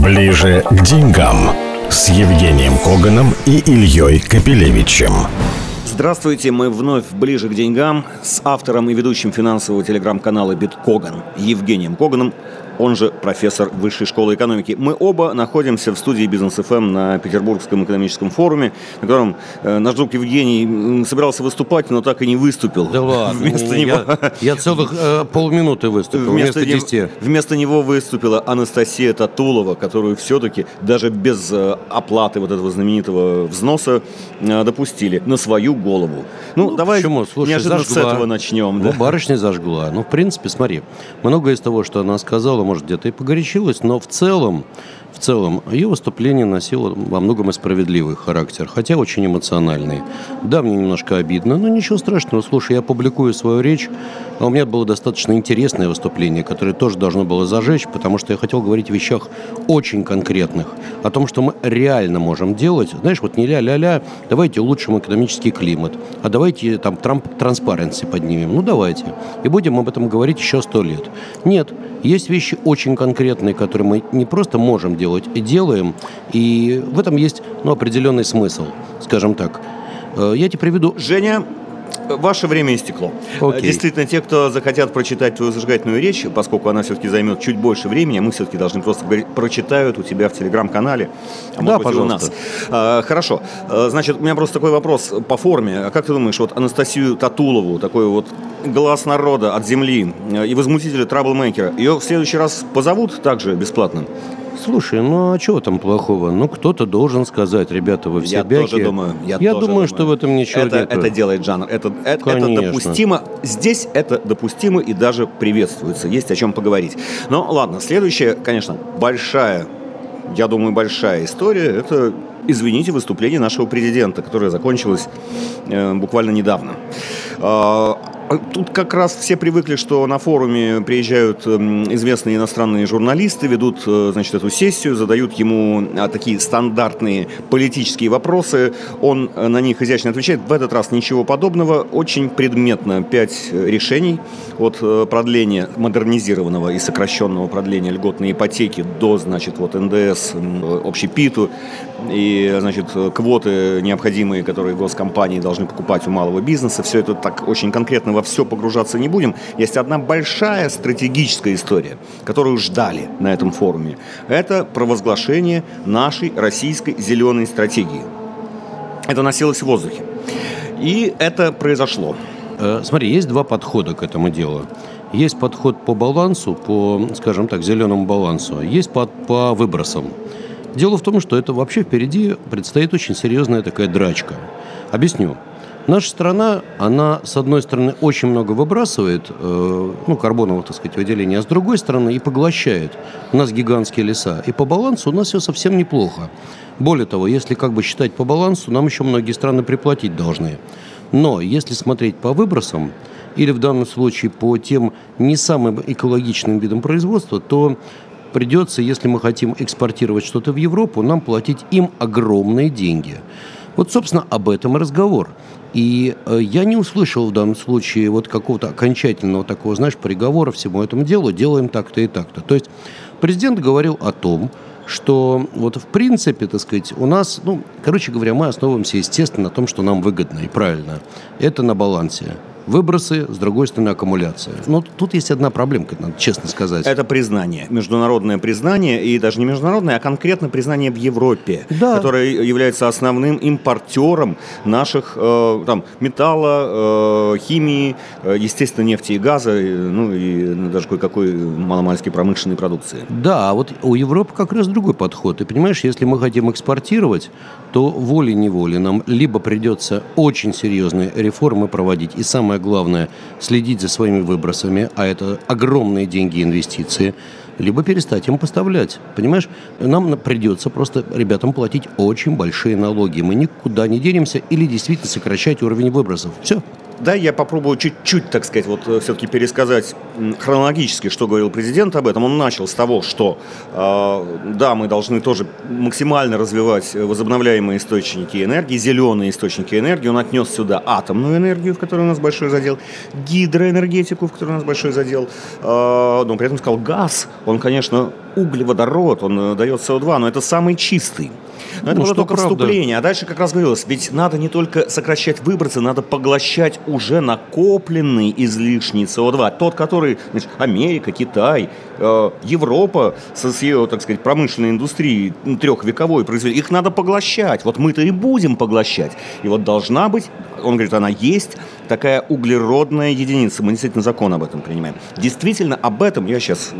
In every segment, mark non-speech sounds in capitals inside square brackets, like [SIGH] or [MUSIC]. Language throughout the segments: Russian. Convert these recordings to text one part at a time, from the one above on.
Ближе к деньгам. С Евгением Коганом и Ильей Капелевичем. Здравствуйте, мы вновь ближе к деньгам. С автором и ведущим финансового телеграм-канала Биткоган Евгением Коганом он же профессор Высшей школы экономики. Мы оба находимся в студии Бизнес ФМ на Петербургском экономическом форуме, на котором э, наш друг Евгений собирался выступать, но так и не выступил. Да ладно. [LAUGHS] Вместо я, него... я целых э, полминуты выступил вместо, вместо 10. Вместо него выступила Анастасия Татулова, которую все-таки даже без э, оплаты вот этого знаменитого взноса э, допустили на свою голову. Ну, ну давай почему? Слушай, неожиданно зажгла. с этого начнем. Ну, да? барышня зажгла. Ну, в принципе, смотри, многое из того, что она сказала, может, где-то и погорячилась, но в целом в целом, ее выступление носило во многом и справедливый характер, хотя очень эмоциональный. Да, мне немножко обидно, но ничего страшного. Слушай, я публикую свою речь, а у меня было достаточно интересное выступление, которое тоже должно было зажечь, потому что я хотел говорить о вещах очень конкретных, о том, что мы реально можем делать. Знаешь, вот не ля-ля-ля, давайте улучшим экономический климат, а давайте там Трамп транспаренси поднимем. Ну, давайте. И будем об этом говорить еще сто лет. Нет, есть вещи очень конкретные, которые мы не просто можем делать, и делаем. И в этом есть ну, определенный смысл, скажем так. Э, я тебе приведу... Женя, Ваше время истекло. Okay. Действительно, те, кто захотят прочитать твою зажигательную речь, поскольку она все-таки займет чуть больше времени, мы все-таки должны просто говорить, прочитают у тебя в телеграм-канале, а да, быть, пожалуйста. у нас. А, хорошо. А, значит, у меня просто такой вопрос по форме. А как ты думаешь, вот Анастасию Татулову, такой вот глаз народа от земли и возмутителя траблмейкера, ее в следующий раз позовут также бесплатно? Слушай, ну а чего там плохого? Ну, кто-то должен сказать, ребята, вы все я бяки. Тоже думаю, я, я тоже думаю, что в этом ничего это, нет. Это делает жанр. Это, это, это допустимо. Здесь это допустимо и даже приветствуется. Есть о чем поговорить. Но ладно, следующая, конечно, большая, я думаю, большая история. Это извините, выступление нашего президента, которое закончилось э, буквально недавно. Э, Тут как раз все привыкли, что на форуме приезжают эм, известные иностранные журналисты, ведут, э, значит, эту сессию, задают ему а, такие стандартные политические вопросы. Он э, на них изящно отвечает. В этот раз ничего подобного. Очень предметно. Пять решений от э, продления модернизированного и сокращенного продления льготной ипотеки до, значит, вот НДС, общепиту и, значит, квоты необходимые, которые госкомпании должны покупать у малого бизнеса. Все это так очень конкретно во все погружаться не будем. Есть одна большая стратегическая история, которую ждали на этом форуме. Это провозглашение нашей российской зеленой стратегии. Это носилось в воздухе. И это произошло. Э, смотри, есть два подхода к этому делу. Есть подход по балансу, по, скажем так, зеленому балансу. Есть по, по выбросам. Дело в том, что это вообще впереди предстоит очень серьезная такая драчка. Объясню. Наша страна, она, с одной стороны, очень много выбрасывает, э, ну, карбоновых, так сказать, выделений, а с другой стороны и поглощает. У нас гигантские леса. И по балансу у нас все совсем неплохо. Более того, если как бы считать по балансу, нам еще многие страны приплатить должны. Но если смотреть по выбросам, или в данном случае по тем не самым экологичным видам производства, то придется, если мы хотим экспортировать что-то в Европу, нам платить им огромные деньги. Вот, собственно, об этом и разговор. И э, я не услышал в данном случае вот какого-то окончательного такого, знаешь, приговора всему этому делу, делаем так-то и так-то. То есть президент говорил о том, что вот в принципе, так сказать, у нас, ну, короче говоря, мы основываемся, естественно, на том, что нам выгодно и правильно. Это на балансе выбросы, с другой стороны аккумуляция. Но тут есть одна проблемка, надо честно сказать. Это признание, международное признание, и даже не международное, а конкретно признание в Европе, да. которое является основным импортером наших э, там, металла, э, химии, э, естественно, нефти и газа, ну и даже кое-какой маломальской промышленной продукции. Да, а вот у Европы как раз другой подход. Ты понимаешь, если мы хотим экспортировать, то волей-неволей нам либо придется очень серьезные реформы проводить, и самое самое главное – следить за своими выбросами, а это огромные деньги инвестиции, либо перестать им поставлять. Понимаешь, нам придется просто ребятам платить очень большие налоги. Мы никуда не денемся или действительно сокращать уровень выбросов. Все. Да, я попробую чуть-чуть, так сказать, вот э, все-таки пересказать хронологически, что говорил президент об этом. Он начал с того, что, э, да, мы должны тоже максимально развивать возобновляемые источники энергии, зеленые источники энергии. Он отнес сюда атомную энергию, в которой у нас большой задел, гидроэнергетику, в которой у нас большой задел, э, но при этом сказал газ. Он, конечно, углеводород, он э, дает СО2, но это самый чистый. Но это ну, было только правда. вступление. А дальше как раз говорилось, ведь надо не только сокращать выбросы, надо поглощать уже накопленный излишний СО2. Тот, который значит, Америка, Китай, Европа со с ее, так сказать, промышленной индустрией трехвековой произвели, их надо поглощать. Вот мы-то и будем поглощать. И вот должна быть, он говорит, она есть, такая углеродная единица. Мы действительно закон об этом принимаем. Действительно, об этом я сейчас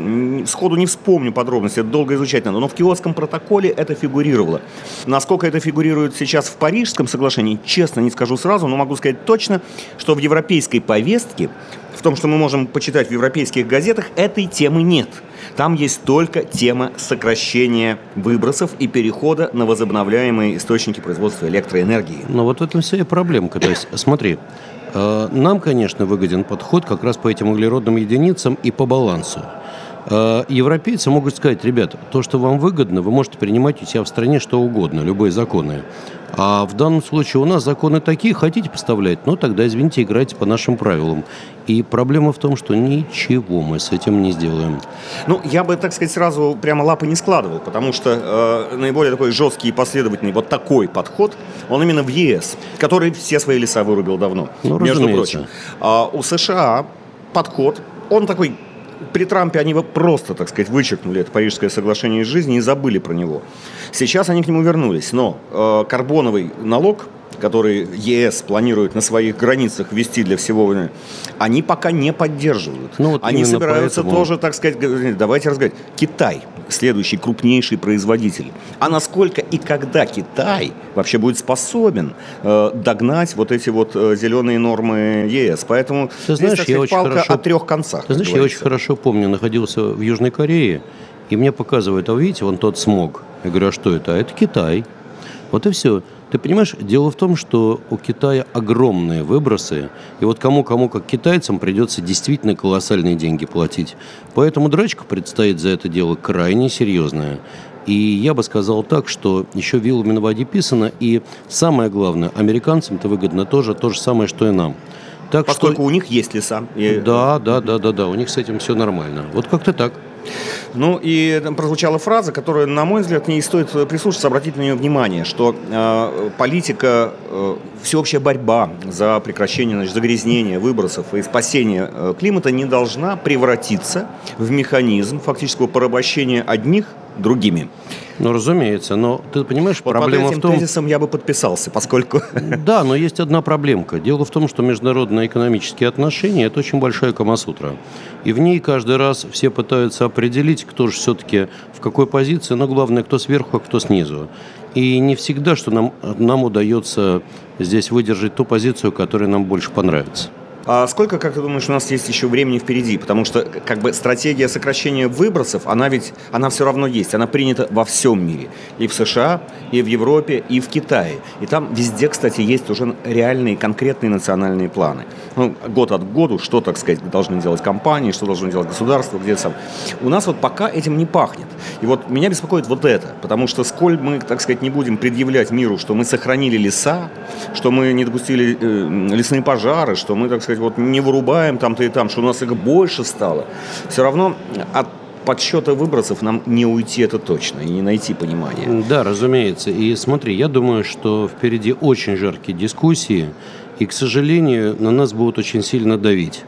сходу не вспомню подробности, это долго изучать надо, но в Киотском протоколе это фигурировало. Насколько это фигурирует сейчас в Парижском соглашении, честно не скажу сразу, но могу сказать точно, что в европейской повестке, в том, что мы можем почитать в европейских газетах, этой темы нет. Там есть только тема сокращения выбросов и перехода на возобновляемые источники производства электроэнергии. Но вот в этом вся и проблемка. То есть, [COUGHS] смотри, э, нам, конечно, выгоден подход как раз по этим углеродным единицам и по балансу. Э, европейцы могут сказать, ребята, то, что вам выгодно, вы можете принимать у себя в стране что угодно, любые законы. А в данном случае у нас законы такие, хотите поставлять, ну тогда, извините, играйте по нашим правилам. И проблема в том, что ничего мы с этим не сделаем. Ну, я бы, так сказать, сразу прямо лапы не складывал, потому что э, наиболее такой жесткий и последовательный вот такой подход, он именно в ЕС, который все свои леса вырубил давно, ну, между прочим. А у США подход, он такой при Трампе они просто, так сказать, вычеркнули это Парижское соглашение из жизни и забыли про него. Сейчас они к нему вернулись. Но э, карбоновый налог, который ЕС планирует на своих границах ввести для всего, они пока не поддерживают. Ну, вот они собираются поэтому... тоже, так сказать, давайте разговаривать. Китай – следующий крупнейший производитель. А насколько и когда Китай вообще будет способен э, догнать вот эти вот э, зеленые нормы ЕС? Поэтому Ты знаешь, здесь, я очень палка хорошо... о трех концах. Ты знаешь, я очень хорошо помню, находился в Южной Корее, и мне показывают, а видите, вон тот смог. Я говорю, а что это? А это Китай. Вот и все. Ты понимаешь, дело в том, что у Китая огромные выбросы, и вот кому-кому, как китайцам, придется действительно колоссальные деньги платить. Поэтому драчка предстоит за это дело крайне серьезная. И я бы сказал так, что еще вилами на воде писано, и самое главное, американцам-то выгодно тоже то же самое, что и нам. Так Поскольку что... у них есть леса. И... Да, да, да, да, да, у них с этим все нормально. Вот как-то так. Ну и там прозвучала фраза, которая, на мой взгляд, не стоит прислушаться, обратить на нее внимание, что э, политика, э, всеобщая борьба за прекращение значит, загрязнения, выбросов и спасения э, климата не должна превратиться в механизм фактического порабощения одних другими. Ну, разумеется, но ты понимаешь, вот проблема под этим в том... тезисом я бы подписался, поскольку... [LAUGHS] Да, но есть одна проблемка. Дело в том, что международные экономические отношения – это очень большая камасутра. И в ней каждый раз все пытаются определить, кто же все-таки в какой позиции, но главное, кто сверху, а кто снизу. И не всегда, что нам, нам удается здесь выдержать ту позицию, которая нам больше понравится. А сколько, как ты думаешь, у нас есть еще времени впереди? Потому что как бы стратегия сокращения выбросов, она ведь, она все равно есть, она принята во всем мире. И в США, и в Европе, и в Китае. И там везде, кстати, есть уже реальные, конкретные национальные планы. Ну, год от года, что, так сказать, должны делать компании, что должно делать государство, где сам. У нас вот пока этим не пахнет. И вот меня беспокоит вот это, потому что сколь мы, так сказать, не будем предъявлять миру, что мы сохранили леса, что мы не допустили э, лесные пожары, что мы, так сказать, сказать, вот не вырубаем там-то и там, что у нас их больше стало, все равно от подсчета выбросов нам не уйти это точно и не найти понимания. Да, разумеется. И смотри, я думаю, что впереди очень жаркие дискуссии, и, к сожалению, на нас будут очень сильно давить.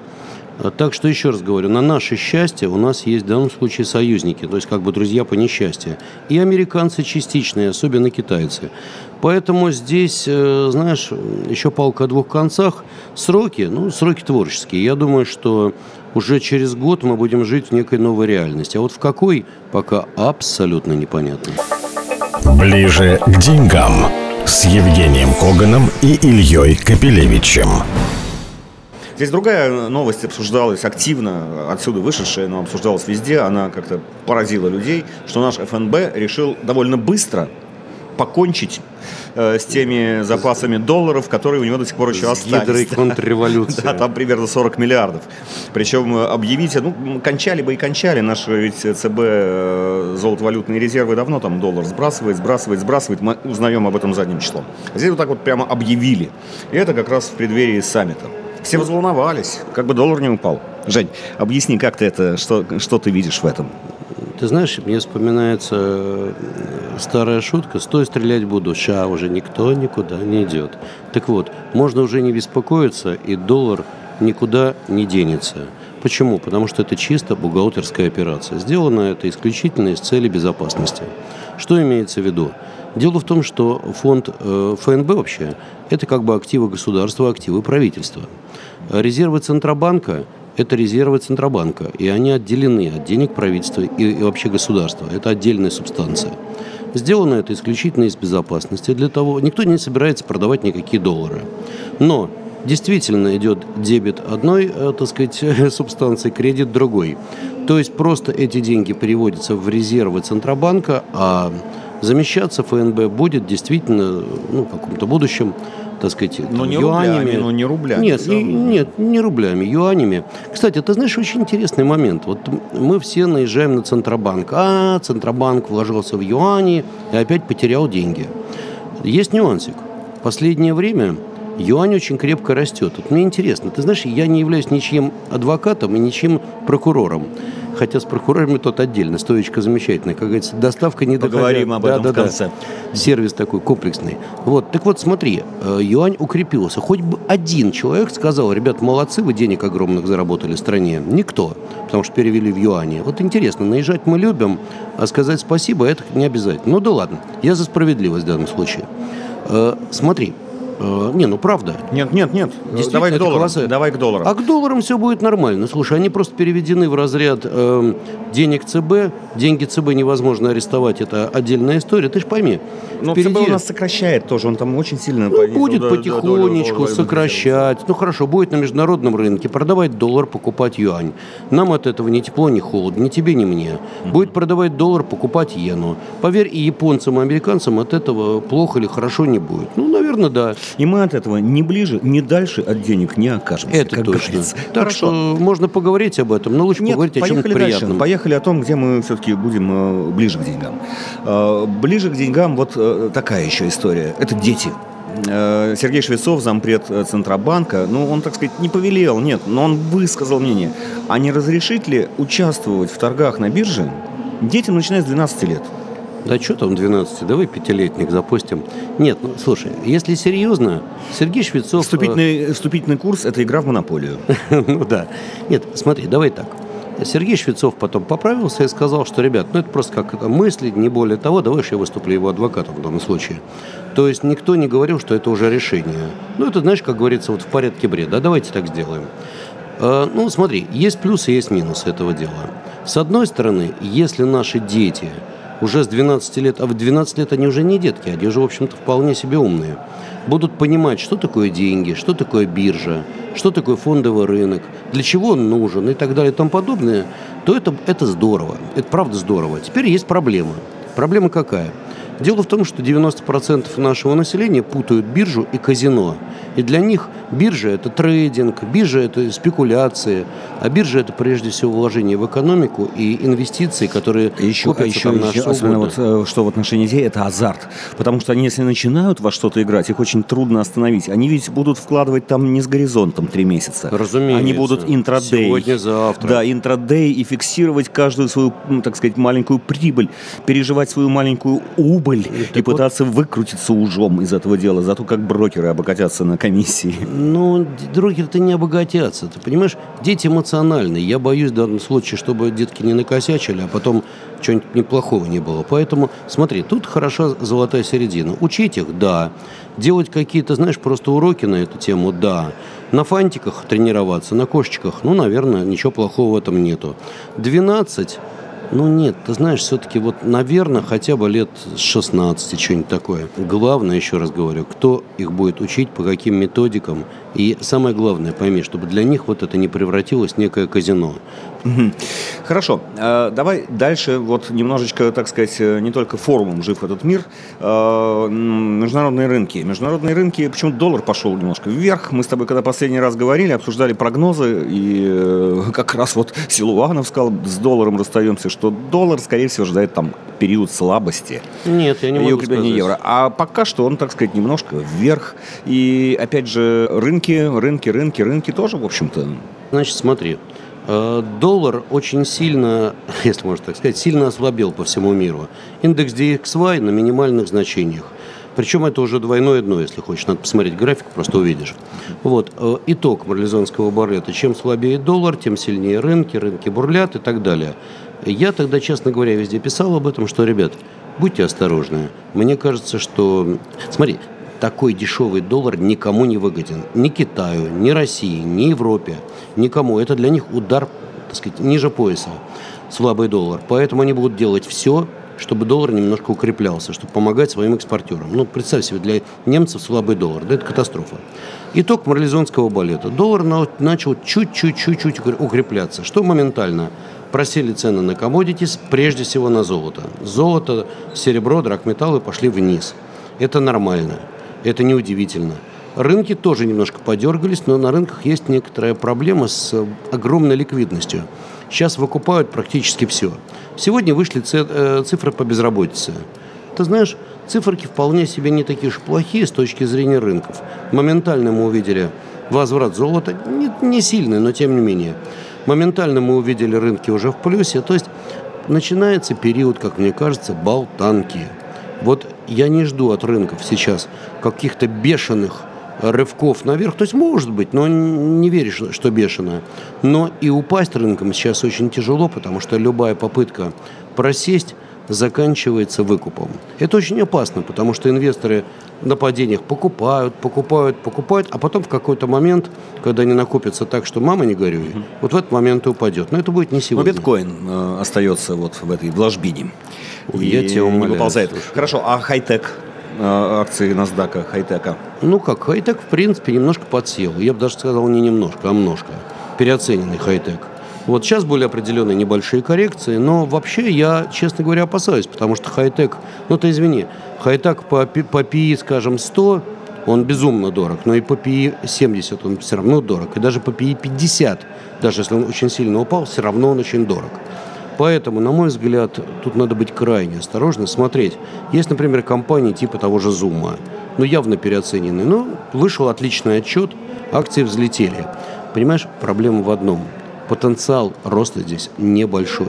Так что еще раз говорю, на наше счастье у нас есть в данном случае союзники, то есть как бы друзья по несчастью. И американцы частичные, особенно китайцы. Поэтому здесь, э, знаешь, еще палка о двух концах. Сроки, ну, сроки творческие. Я думаю, что уже через год мы будем жить в некой новой реальности. А вот в какой, пока абсолютно непонятно. Ближе к деньгам с Евгением Коганом и Ильей Капелевичем. Здесь другая новость обсуждалась активно, отсюда вышедшая, но обсуждалась везде. Она как-то поразила людей, что наш ФНБ решил довольно быстро покончить э, с теми запасами долларов, которые у него до сих пор еще с остались. Гидрой контрреволюции. [LAUGHS] Да, там примерно 40 миллиардов. Причем э, объявить, ну, кончали бы и кончали. Наши ведь ЦБ э, золотовалютные резервы давно там доллар сбрасывает, сбрасывает, сбрасывает. Мы узнаем об этом задним числом. Здесь вот так вот прямо объявили. И это как раз в преддверии саммита. Все взволновались, как бы доллар не упал. Жень, объясни, как ты это, что, что ты видишь в этом? Ты знаешь, мне вспоминается э, старая шутка «Стой, стрелять буду, ща уже никто никуда не идет». Так вот, можно уже не беспокоиться, и доллар никуда не денется. Почему? Потому что это чисто бухгалтерская операция. Сделано это исключительно из цели безопасности. Что имеется в виду? Дело в том, что фонд э, ФНБ вообще – это как бы активы государства, активы правительства. Резервы Центробанка – это резервы Центробанка, и они отделены от денег правительства и, вообще государства. Это отдельная субстанция. Сделано это исключительно из безопасности. Для того никто не собирается продавать никакие доллары. Но действительно идет дебет одной, э, так сказать, [LAUGHS] субстанции, кредит другой. То есть просто эти деньги переводятся в резервы Центробанка, а замещаться ФНБ будет действительно ну, в каком-то будущем так сказать, но не юанями. Рублями, но не рублями. Нет, не, нет, не рублями, юанями. Кстати, ты знаешь, очень интересный момент. Вот мы все наезжаем на Центробанк. А, Центробанк вложился в юани и опять потерял деньги. Есть нюансик. В последнее время юань очень крепко растет. Вот мне интересно, ты знаешь, я не являюсь ничьим адвокатом и ничьим прокурором хотя с прокурорами тот отдельно, стоечка замечательная, как говорится, доставка не Поговорим доходя. об этом да, в конце. Да. Сервис такой комплексный. Вот, так вот, смотри, э, юань укрепился. Хоть бы один человек сказал, ребят, молодцы, вы денег огромных заработали в стране. Никто, потому что перевели в юане. Вот интересно, наезжать мы любим, а сказать спасибо это не обязательно. Ну да ладно, я за справедливость в данном случае. Э, смотри, Э, не, ну правда. Нет, нет, нет. Давай к долларам. Классы... Давай к долларам. А к долларам все будет нормально. Слушай, они просто переведены в разряд э, денег ЦБ. Деньги ЦБ невозможно арестовать. Это отдельная история. Ты же пойми. Но впереди... ЦБ у нас сокращает тоже. Он там очень сильно ну, будет до, потихонечку долю, сокращать. Ну хорошо, будет на международном рынке продавать доллар, покупать юань. Нам от этого ни тепло, ни холодно, ни тебе, ни мне. Будет продавать доллар, покупать иену. Поверь, и японцам, и американцам от этого плохо или хорошо не будет. Ну, наверное, да. И мы от этого ни ближе, ни дальше от денег не окажемся. Это как точно. Говорится. Так что можно поговорить об этом, но лучше Нет, поговорить о чем-то приятном. Поехали о том, где мы все-таки будем э, ближе к деньгам. Э, ближе к деньгам вот э, такая еще история. Это дети. Сергей Швецов, зампред Центробанка, ну, он, так сказать, не повелел, нет, но он высказал мнение. А не разрешить ли участвовать в торгах на бирже детям, начиная с 12 лет? Да что там 12, давай пятилетник запустим. Нет, ну слушай, если серьезно, Сергей Швецов... Вступительный, э, вступительный курс – это игра в монополию. [LAUGHS] ну да. Нет, смотри, давай так. Сергей Швецов потом поправился и сказал, что, ребят, ну это просто как мысли, не более того, давай я выступлю его адвокатом в данном случае. То есть никто не говорил, что это уже решение. Ну это, знаешь, как говорится, вот в порядке бреда. Давайте так сделаем. Э, ну, смотри, есть плюсы, есть минусы этого дела. С одной стороны, если наши дети уже с 12 лет, а в 12 лет они уже не детки, они уже, в общем-то, вполне себе умные, будут понимать, что такое деньги, что такое биржа, что такое фондовый рынок, для чего он нужен и так далее и тому подобное, то это, это здорово, это правда здорово. Теперь есть проблема. Проблема какая? Дело в том, что 90% нашего населения путают биржу и казино. И для них биржа – это трейдинг, биржа – это спекуляции, а биржа – это прежде всего вложение в экономику и инвестиции, которые еще, а еще, еще особенно вот, э, что в отношении детей – это азарт. Потому что они, если начинают во что-то играть, их очень трудно остановить. Они ведь будут вкладывать там не с горизонтом три месяца. Разумеется. Они будут интрадей. Сегодня, завтра. Да, интрадей и фиксировать каждую свою, так сказать, маленькую прибыль, переживать свою маленькую убыль так и пытаться вот... выкрутиться ужом из этого дела. Зато как брокеры обогатятся на комиссии. Ну, брокеры-то не обогатятся. Ты понимаешь, дети эмоциональные. Я боюсь в данном случае, чтобы детки не накосячили, а потом чего-нибудь неплохого не было. Поэтому, смотри, тут хороша золотая середина. Учить их, да. Делать какие-то, знаешь, просто уроки на эту тему, да. На фантиках тренироваться, на кошечках, ну, наверное, ничего плохого в этом нету. 12 ну нет, ты знаешь, все-таки вот, наверное, хотя бы лет с 16, что-нибудь такое. Главное, еще раз говорю, кто их будет учить, по каким методикам. И самое главное, пойми, чтобы для них вот это не превратилось в некое казино. Хорошо. Э, давай дальше вот немножечко, так сказать, э, не только форумом жив этот мир. Э, международные рынки. Международные рынки, почему доллар пошел немножко вверх. Мы с тобой, когда последний раз говорили, обсуждали прогнозы, и [LAUGHS] как раз вот Силуанов сказал, с долларом расстаемся, что доллар, скорее всего, ждает там период слабости. Нет, я не могу сказать. евро. А пока что он, так сказать, немножко вверх. И, опять же, рынки, рынки, рынки, рынки тоже, в общем-то. Значит, смотри, доллар очень сильно, [LAUGHS] если можно так сказать, сильно ослабел по всему миру. Индекс DXY на минимальных значениях. Причем это уже двойное дно, если хочешь. Надо посмотреть график, просто увидишь. Вот. Э, итог марлезонского баррета. Чем слабее доллар, тем сильнее рынки, рынки бурлят и так далее. Я тогда, честно говоря, везде писал об этом, что, ребят, будьте осторожны. Мне кажется, что... Смотри, такой дешевый доллар никому не выгоден. Ни Китаю, ни России, ни Европе. Никому. Это для них удар, так сказать, ниже пояса. Слабый доллар. Поэтому они будут делать все, чтобы доллар немножко укреплялся, чтобы помогать своим экспортерам. Ну, представь себе, для немцев слабый доллар, да это катастрофа. Итог марлезонского балета. Доллар начал чуть-чуть-чуть укрепляться. Что моментально? Просели цены на комодитис, прежде всего на золото. Золото, серебро, драгметаллы пошли вниз. Это нормально. Это неудивительно. Рынки тоже немножко подергались, но на рынках есть некоторая проблема с э, огромной ликвидностью. Сейчас выкупают практически все. Сегодня вышли э, цифры по безработице. Ты знаешь, циферки вполне себе не такие уж плохие с точки зрения рынков. Моментально мы увидели возврат золота, не, не сильный, но тем не менее. Моментально мы увидели рынки уже в плюсе. То есть начинается период, как мне кажется, болтанки. Вот я не жду от рынков сейчас каких-то бешеных рывков наверх. То есть может быть, но не веришь, что бешено. Но и упасть рынком сейчас очень тяжело, потому что любая попытка просесть заканчивается выкупом. Это очень опасно, потому что инвесторы на падениях покупают, покупают, покупают, а потом в какой-то момент, когда они накопятся так, что мама не горюй, угу. вот в этот момент и упадет. Но это будет не сегодня. Но биткоин э, остается вот в этой ложбине. Я тебя умоляю. Не выползает. Хорошо, а хай-тек? Э, акции NASDAQ, хай-тека? Ну как, хай-тек, в принципе, немножко подсел. Я бы даже сказал не немножко, а множко. Переоцененный хай-тек. Вот сейчас были определенные небольшие коррекции, но вообще я, честно говоря, опасаюсь, потому что хай-тек, ну ты извини, хай-тек по, по PI, скажем, 100, он безумно дорог, но и по PI 70 он все равно дорог, и даже по PI 50, даже если он очень сильно упал, все равно он очень дорог. Поэтому, на мой взгляд, тут надо быть крайне осторожным, смотреть. Есть, например, компании типа того же Zoom, ну, явно переоцененные. Но вышел отличный отчет, акции взлетели. Понимаешь, проблема в одном. Потенциал роста здесь небольшой.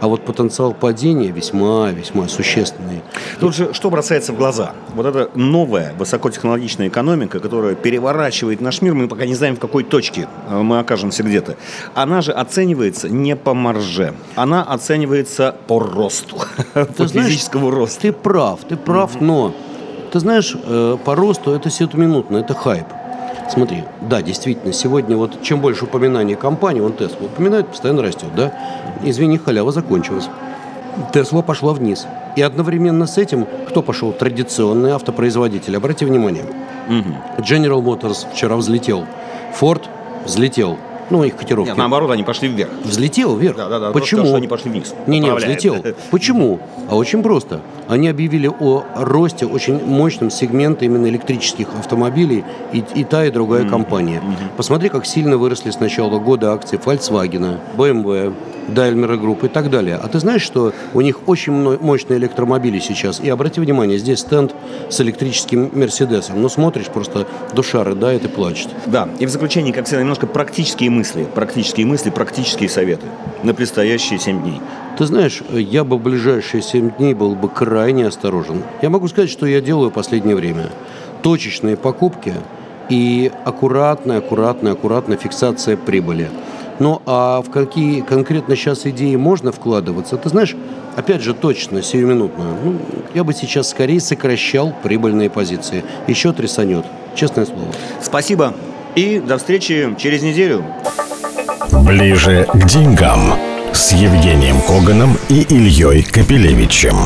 А вот потенциал падения весьма-весьма существенный. Тут же что бросается в глаза? Вот эта новая высокотехнологичная экономика, которая переворачивает наш мир, мы пока не знаем, в какой точке э, мы окажемся где-то. Она же оценивается не по марже, она оценивается по росту, [LAUGHS] по физическому росту. Ты прав, ты прав, но ты знаешь, э, по росту это сиюминутно, это хайп. Смотри, да, действительно, сегодня вот чем больше упоминаний компании, он Тесла упоминает, постоянно растет, да? Извини, халява закончилась. Тесла пошла вниз. И одновременно с этим кто пошел? Традиционный автопроизводитель. Обратите внимание. Угу. General Motors вчера взлетел. Ford взлетел. Ну, их котировки. Нет, наоборот, они пошли вверх. Взлетел вверх? Да, да, да. Почему? Потому что они пошли вниз. Не, не, взлетел. [LAUGHS] Почему? А очень просто. Они объявили о росте очень мощном сегмента именно электрических автомобилей и, и та, и другая mm-hmm. компания. Mm-hmm. Посмотри, как сильно выросли с начала года акции Volkswagen, BMW, Daimler Group и так далее. А ты знаешь, что у них очень мощные электромобили сейчас? И обрати внимание, здесь стенд с электрическим Мерседесом. Ну, смотришь, просто душа рыдает и плачет. Да, и в заключение, как всегда, немножко практические мысли. Практические мысли, практические советы на предстоящие 7 дней. Ты знаешь, я бы в ближайшие 7 дней был бы крайне осторожен. Я могу сказать, что я делаю в последнее время. Точечные покупки и аккуратная, аккуратная, аккуратная фиксация прибыли. Ну, а в какие конкретно сейчас идеи можно вкладываться? Ты знаешь, опять же, точно, сиюминутно. Ну, я бы сейчас скорее сокращал прибыльные позиции. Еще трясанет, честное слово. Спасибо. И до встречи через неделю. Ближе к деньгам с Евгением Коганом и Ильей Капелевичем.